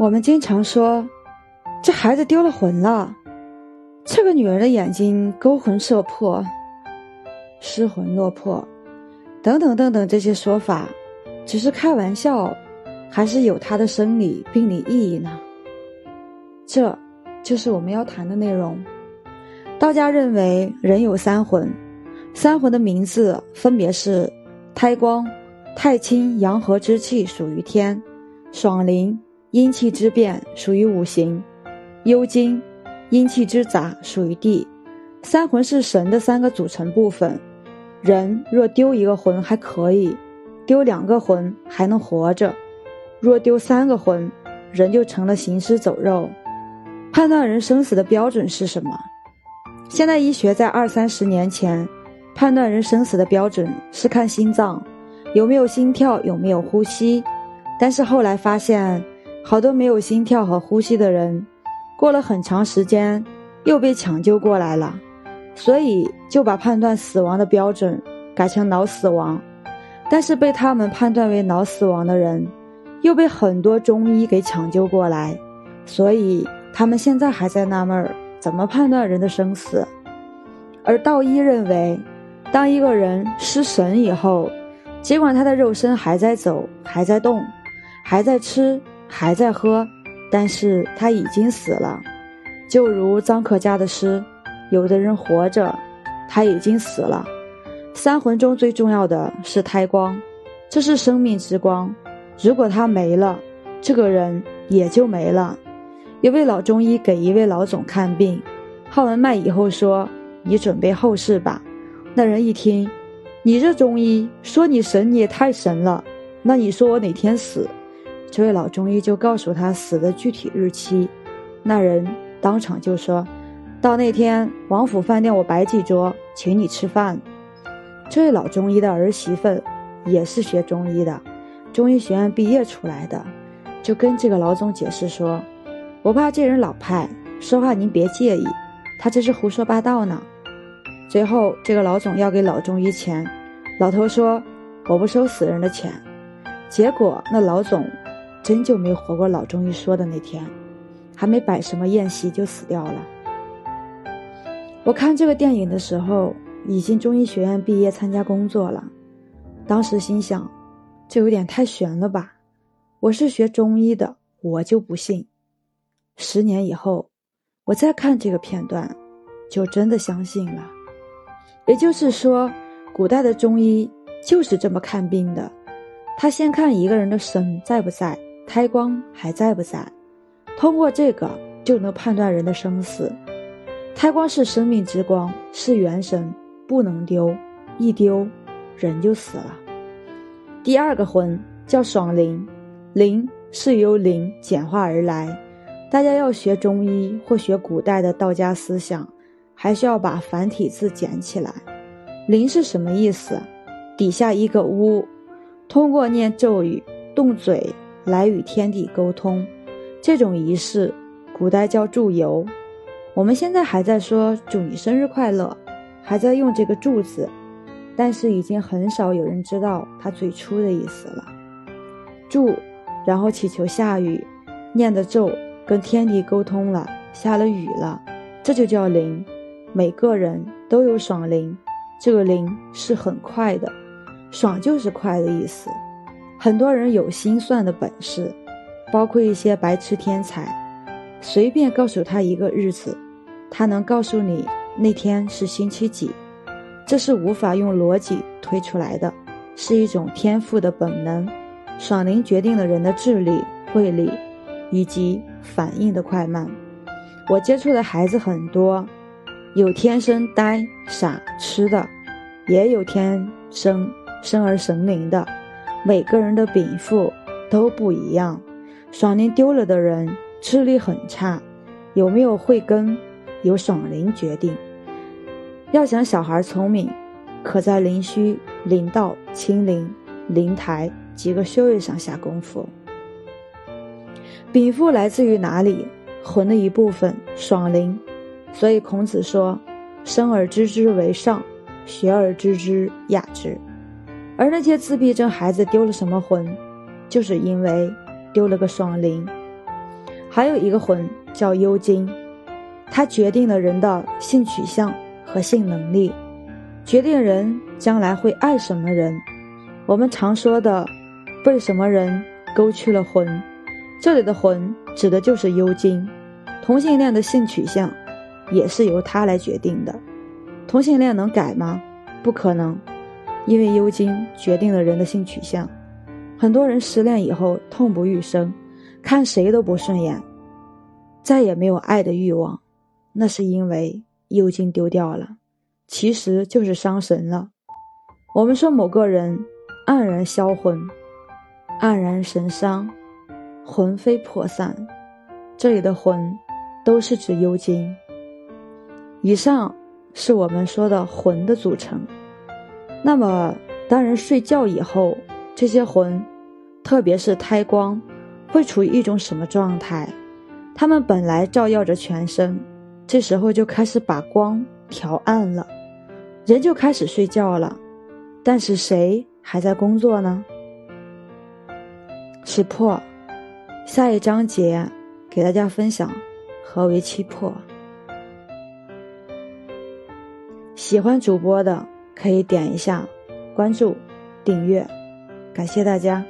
我们经常说，这孩子丢了魂了，这个女人的眼睛勾魂摄魄，失魂落魄，等等等等这些说法，只是开玩笑，还是有它的生理病理意义呢？这，就是我们要谈的内容。道家认为人有三魂，三魂的名字分别是：胎光、太清阳和之气属于天，爽灵。阴气之变属于五行，幽精，阴气之杂属于地。三魂是神的三个组成部分。人若丢一个魂还可以，丢两个魂还能活着；若丢三个魂，人就成了行尸走肉。判断人生死的标准是什么？现代医学在二三十年前，判断人生死的标准是看心脏有没有心跳，有没有呼吸。但是后来发现。好多没有心跳和呼吸的人，过了很长时间又被抢救过来了，所以就把判断死亡的标准改成脑死亡。但是被他们判断为脑死亡的人，又被很多中医给抢救过来，所以他们现在还在纳闷儿怎么判断人的生死。而道医认为，当一个人失神以后，尽管他的肉身还在走，还在动，还在吃。还在喝，但是他已经死了，就如臧可嘉的诗：“有的人活着，他已经死了。”三魂中最重要的是胎光，这是生命之光，如果他没了，这个人也就没了。一位老中医给一位老总看病，号完脉以后说：“你准备后事吧。”那人一听：“你这中医说你神，你也太神了，那你说我哪天死？”这位老中医就告诉他死的具体日期，那人当场就说：“到那天王府饭店我摆几桌，请你吃饭。”这位老中医的儿媳妇也是学中医的，中医学院毕业出来的，就跟这个老总解释说：“我怕这人老派，说话您别介意，他这是胡说八道呢。”最后这个老总要给老中医钱，老头说：“我不收死人的钱。”结果那老总。真就没活过老中医说的那天，还没摆什么宴席就死掉了。我看这个电影的时候，已经中医学院毕业参加工作了。当时心想，这有点太悬了吧？我是学中医的，我就不信。十年以后，我再看这个片段，就真的相信了。也就是说，古代的中医就是这么看病的，他先看一个人的神在不在。胎光还在不在？通过这个就能判断人的生死。胎光是生命之光，是元神，不能丢，一丢人就死了。第二个魂叫爽灵，灵是由灵简化而来。大家要学中医或学古代的道家思想，还需要把繁体字捡起来。灵是什么意思？底下一个屋，通过念咒语，动嘴。来与天地沟通，这种仪式，古代叫祝由。我们现在还在说祝你生日快乐，还在用这个祝字，但是已经很少有人知道它最初的意思了。祝，然后祈求下雨，念的咒跟天地沟通了，下了雨了，这就叫灵。每个人都有爽灵，这个灵是很快的，爽就是快的意思。很多人有心算的本事，包括一些白痴天才，随便告诉他一个日子，他能告诉你那天是星期几。这是无法用逻辑推出来的，是一种天赋的本能。爽灵决定了人的智力、慧力以及反应的快慢。我接触的孩子很多，有天生呆傻痴的，也有天生生而神灵的。每个人的禀赋都不一样，爽灵丢了的人智力很差，有没有慧根，由爽灵决定。要想小孩聪明，可在灵虚、灵道、清灵、灵台几个穴位上下功夫。禀赋来自于哪里？魂的一部分，爽灵。所以孔子说：“生而知之为上，学而知之雅之。”而那些自闭症孩子丢了什么魂，就是因为丢了个爽灵。还有一个魂叫幽精，它决定了人的性取向和性能力，决定人将来会爱什么人。我们常说的被什么人勾去了魂，这里的魂指的就是幽精。同性恋的性取向也是由他来决定的。同性恋能改吗？不可能，因为幽精决定了人的性取向。很多人失恋以后痛不欲生。看谁都不顺眼，再也没有爱的欲望，那是因为幽精丢掉了，其实就是伤神了。我们说某个人黯然销魂，黯然神伤，魂飞魄散，这里的魂都是指幽精。以上是我们说的魂的组成。那么，当人睡觉以后，这些魂，特别是胎光。会处于一种什么状态？他们本来照耀着全身，这时候就开始把光调暗了，人就开始睡觉了。但是谁还在工作呢？是魄。下一章节给大家分享何为七魄。喜欢主播的可以点一下关注、订阅，感谢大家。